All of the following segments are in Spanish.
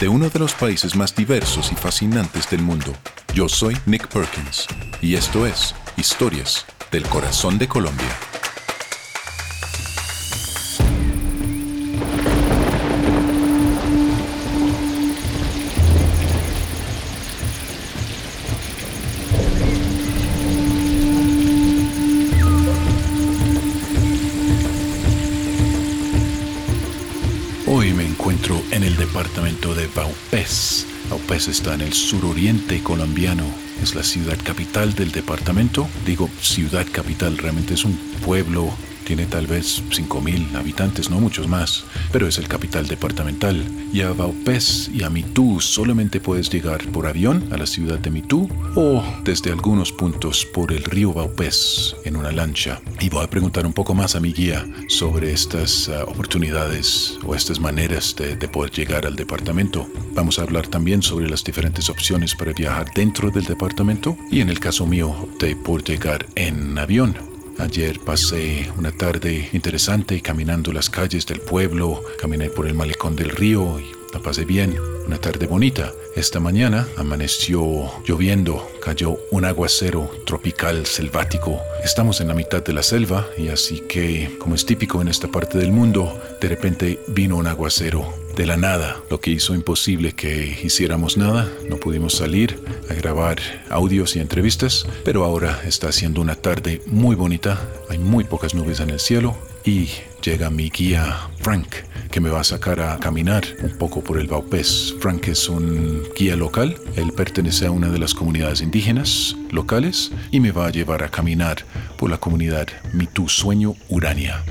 de uno de los países más diversos y fascinantes del mundo. Yo soy Nick Perkins y esto es Historias del Corazón de Colombia. Está en el suroriente colombiano. Es la ciudad capital del departamento. Digo ciudad capital, realmente es un pueblo tiene tal vez 5.000 habitantes, no muchos más, pero es el capital departamental. Y a Vaupés y a Mitú solamente puedes llegar por avión a la ciudad de Mitú o desde algunos puntos por el río Vaupés en una lancha. Y voy a preguntar un poco más a mi guía sobre estas uh, oportunidades o estas maneras de, de poder llegar al departamento. Vamos a hablar también sobre las diferentes opciones para viajar dentro del departamento y en el caso mío opté por llegar en avión. Ayer pasé una tarde interesante caminando las calles del pueblo, caminé por el malecón del río y la pasé bien. Una tarde bonita. Esta mañana amaneció lloviendo, cayó un aguacero tropical selvático. Estamos en la mitad de la selva y así que, como es típico en esta parte del mundo, de repente vino un aguacero de la nada, lo que hizo imposible que hiciéramos nada. No pudimos salir a grabar audios y entrevistas, pero ahora está haciendo una tarde muy bonita. Hay muy pocas nubes en el cielo y llega mi guía Frank, que me va a sacar a caminar un poco por el Baupés. Frank es un guía local, él pertenece a una de las comunidades indígenas locales y me va a llevar a caminar por la comunidad Mitu Sueño Urania.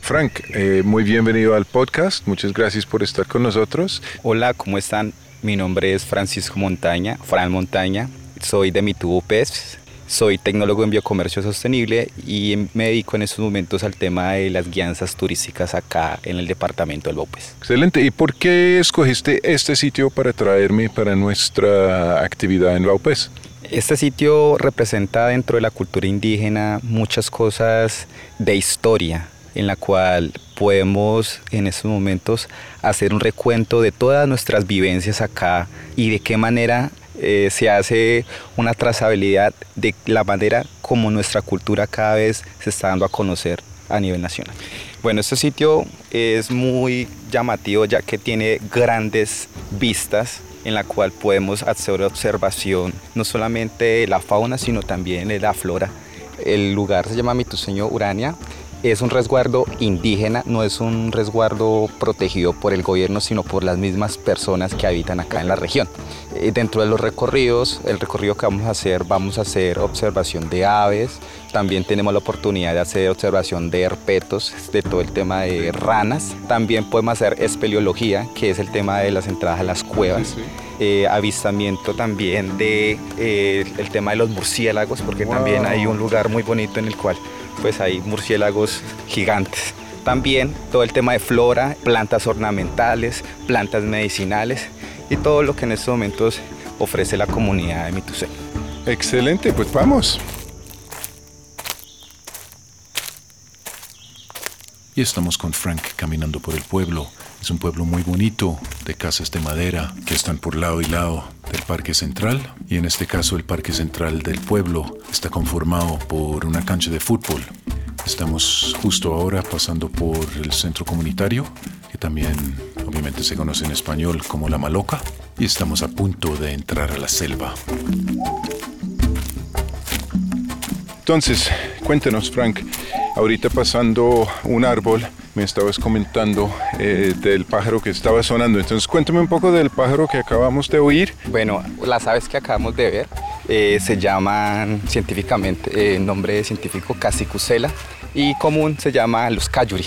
Frank, eh, muy bienvenido al podcast. Muchas gracias por estar con nosotros. Hola, ¿cómo están? Mi nombre es Francisco Montaña, Fran Montaña. Soy de Mitubo PES. Soy tecnólogo en biocomercio sostenible y me dedico en estos momentos al tema de las guianzas turísticas acá en el departamento del Bopes. Excelente. ¿Y por qué escogiste este sitio para traerme para nuestra actividad en Baupés? Este sitio representa dentro de la cultura indígena muchas cosas de historia, en la cual podemos en estos momentos hacer un recuento de todas nuestras vivencias acá y de qué manera eh, se hace una trazabilidad de la manera como nuestra cultura cada vez se está dando a conocer a nivel nacional. Bueno, este sitio es muy llamativo ya que tiene grandes vistas en la cual podemos hacer observación no solamente de la fauna sino también de la flora. El lugar se llama Mituseño Urania es un resguardo indígena, no es un resguardo protegido por el gobierno, sino por las mismas personas que habitan acá en la región. Eh, dentro de los recorridos, el recorrido que vamos a hacer, vamos a hacer observación de aves, también tenemos la oportunidad de hacer observación de herpetos, de todo el tema de ranas, también podemos hacer espeleología, que es el tema de las entradas a las cuevas. Eh, avistamiento también de eh, el tema de los murciélagos porque también hay un lugar muy bonito en el cual pues hay murciélagos gigantes. También todo el tema de flora, plantas ornamentales, plantas medicinales y todo lo que en estos momentos ofrece la comunidad de Mitusé. Excelente, pues vamos. Y estamos con Frank caminando por el pueblo. Es un pueblo muy bonito, de casas de madera que están por lado y lado del Parque Central. Y en este caso el Parque Central del pueblo está conformado por una cancha de fútbol. Estamos justo ahora pasando por el centro comunitario, que también obviamente se conoce en español como La Maloca, y estamos a punto de entrar a la selva. Entonces, cuéntenos, Frank, ahorita pasando un árbol, me estabas comentando eh, del pájaro que estaba sonando. Entonces, cuéntame un poco del pájaro que acabamos de oír. Bueno, las aves que acabamos de ver eh, se llaman científicamente, el eh, nombre científico Casicucela y común se llama los cayuri.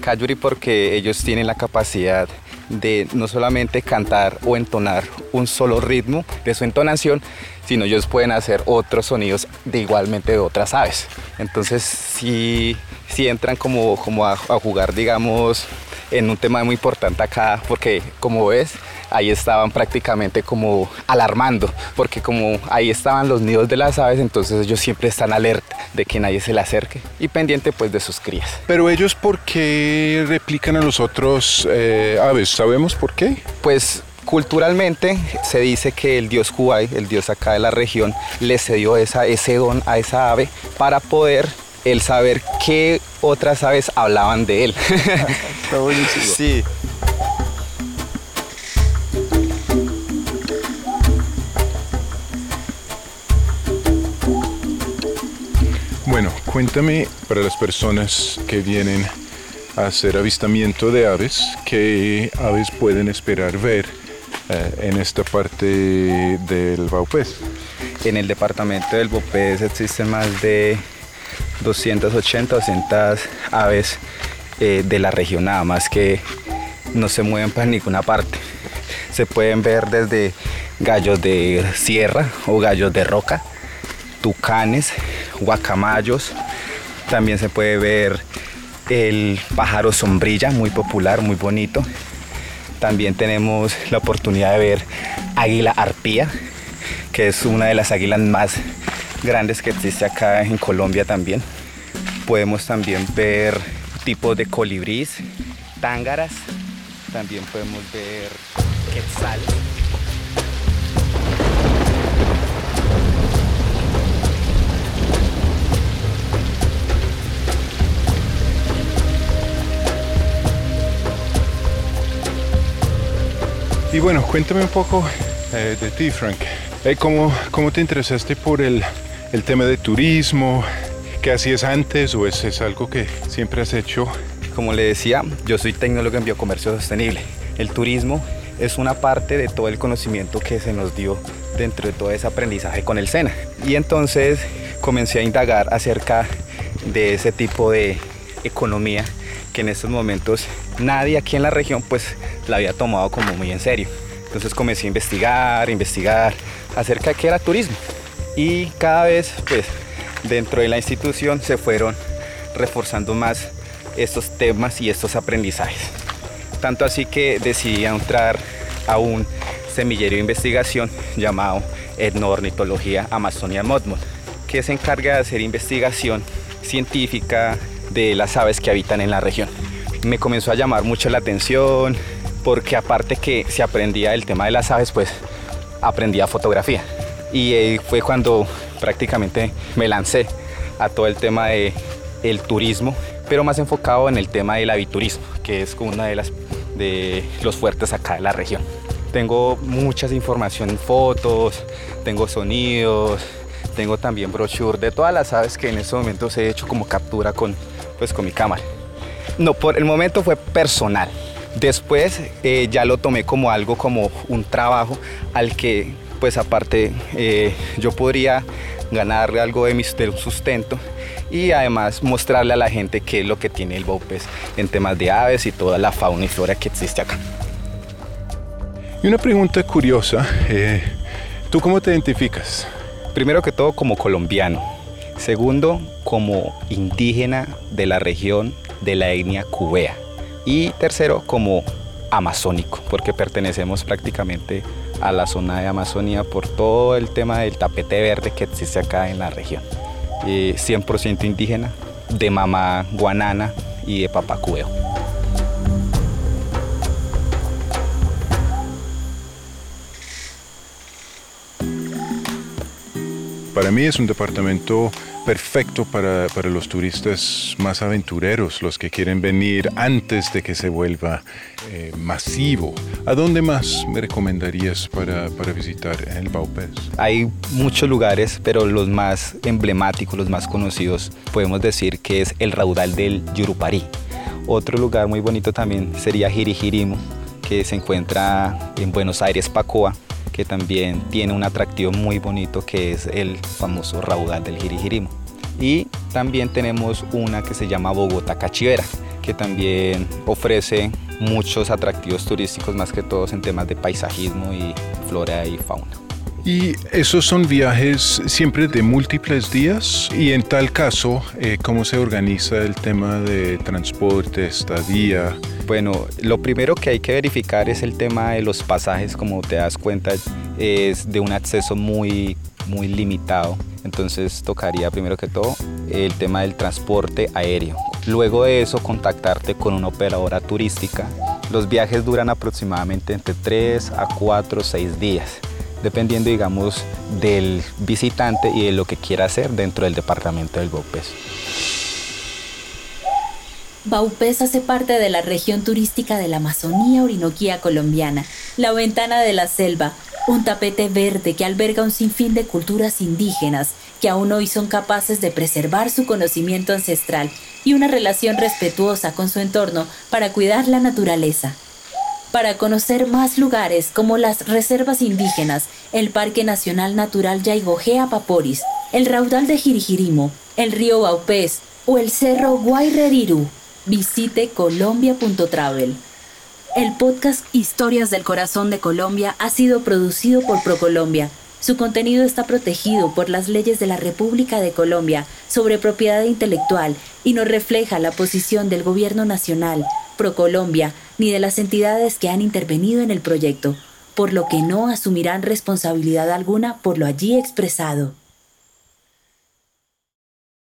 Cayuri porque ellos tienen la capacidad de no solamente cantar o entonar un solo ritmo de su entonación, sino ellos pueden hacer otros sonidos de igualmente de otras aves. Entonces sí, sí entran como, como a, a jugar, digamos, en un tema muy importante acá, porque como ves, ahí estaban prácticamente como alarmando, porque como ahí estaban los nidos de las aves, entonces ellos siempre están alerta de que nadie se le acerque y pendiente pues de sus crías. Pero ellos, ¿por qué replican a los otros eh, aves? ¿Sabemos por qué? Pues culturalmente se dice que el dios Huay, el dios acá de la región, le cedió esa, ese don a esa ave para poder el saber qué otras aves hablaban de él. Está buenísimo. Sí. Bueno, cuéntame para las personas que vienen a hacer avistamiento de aves, qué aves pueden esperar ver eh, en esta parte del Baupés. En el departamento del Bopés existen más de 280, 200 aves eh, de la región, nada más que no se mueven para ninguna parte. Se pueden ver desde gallos de sierra o gallos de roca, tucanes, guacamayos. También se puede ver el pájaro sombrilla, muy popular, muy bonito. También tenemos la oportunidad de ver águila arpía, que es una de las águilas más grandes que existe acá en Colombia también. Podemos también ver tipos de colibrís, tángaras, también podemos ver quetzal. Y bueno, cuéntame un poco eh, de ti, Frank. Eh, ¿cómo, ¿Cómo te interesaste por el, el tema de turismo? ¿Qué hacías antes o es, es algo que siempre has hecho? Como le decía, yo soy tecnólogo en biocomercio sostenible. El turismo es una parte de todo el conocimiento que se nos dio dentro de todo ese aprendizaje con el SENA. Y entonces comencé a indagar acerca de ese tipo de economía que en estos momentos nadie aquí en la región pues la había tomado como muy en serio. Entonces comencé a investigar, investigar acerca de qué era turismo. Y cada vez pues dentro de la institución se fueron reforzando más estos temas y estos aprendizajes. Tanto así que decidí entrar a un semillero de investigación llamado Etnoornitología Amazonia Modmod, que se encarga de hacer investigación científica de las aves que habitan en la región. Me comenzó a llamar mucho la atención porque aparte que se aprendía el tema de las aves, pues aprendía fotografía. Y fue cuando prácticamente me lancé a todo el tema de turismo, pero más enfocado en el tema del aviturismo, que es una de las de los fuertes acá de la región. Tengo muchas información, fotos, tengo sonidos, tengo también brochure de todas las aves que en estos momentos he hecho como captura con, pues, con mi cámara. No, por el momento fue personal. Después eh, ya lo tomé como algo, como un trabajo al que, pues aparte, eh, yo podría ganarle algo de mi de un sustento y además mostrarle a la gente qué es lo que tiene el Baupés en temas de aves y toda la fauna y flora que existe acá. Y una pregunta curiosa, eh, ¿tú cómo te identificas? Primero que todo como colombiano, segundo como indígena de la región de la etnia cubea y tercero como amazónico, porque pertenecemos prácticamente a la zona de Amazonía por todo el tema del tapete verde que existe acá en la región. 100% indígena, de mamá guanana y de Papacueo. Para mí es un departamento perfecto para, los turistas más aventureros, los que quieren venir antes de que se vuelva eh, masivo. ¿A dónde más me recomendarías para, visitar el Baupés? Hay muchos lugares, pero los más emblemáticos, los más conocidos, podemos decir que es el raudal del Yurupari. Otro lugar muy bonito también sería Jirijirimo, que se encuentra en Buenos Aires, Pacoa que también tiene un atractivo muy bonito que es el famoso raudal del Jirijirimo. Y también tenemos una que se llama Bogotá Cachivera, que también ofrece muchos atractivos turísticos, más que todos en temas de paisajismo y flora y fauna. Y esos son viajes siempre de múltiples días y en tal caso, eh, ¿cómo se organiza el tema de transporte, estadía? Bueno, lo primero que hay que verificar es el tema de los pasajes, como te das cuenta, es de un acceso muy, muy limitado. Entonces tocaría primero que todo el tema del transporte aéreo. Luego de eso contactarte con una operadora turística. Los viajes duran aproximadamente entre 3 a 4 o 6 días dependiendo, digamos, del visitante y de lo que quiera hacer dentro del departamento del Baupés. Baupés hace parte de la región turística de la Amazonía Orinoquía colombiana, la ventana de la selva, un tapete verde que alberga un sinfín de culturas indígenas que aún hoy son capaces de preservar su conocimiento ancestral y una relación respetuosa con su entorno para cuidar la naturaleza para conocer más lugares como las reservas indígenas, el Parque Nacional Natural Yaigojea Paporis, el raudal de Jirijirimo, el río Baupés o el cerro Guayreriru. Visite colombia.travel. El podcast Historias del Corazón de Colombia ha sido producido por ProColombia. Su contenido está protegido por las leyes de la República de Colombia sobre propiedad intelectual y no refleja la posición del Gobierno Nacional, ProColombia, ni de las entidades que han intervenido en el proyecto, por lo que no asumirán responsabilidad alguna por lo allí expresado.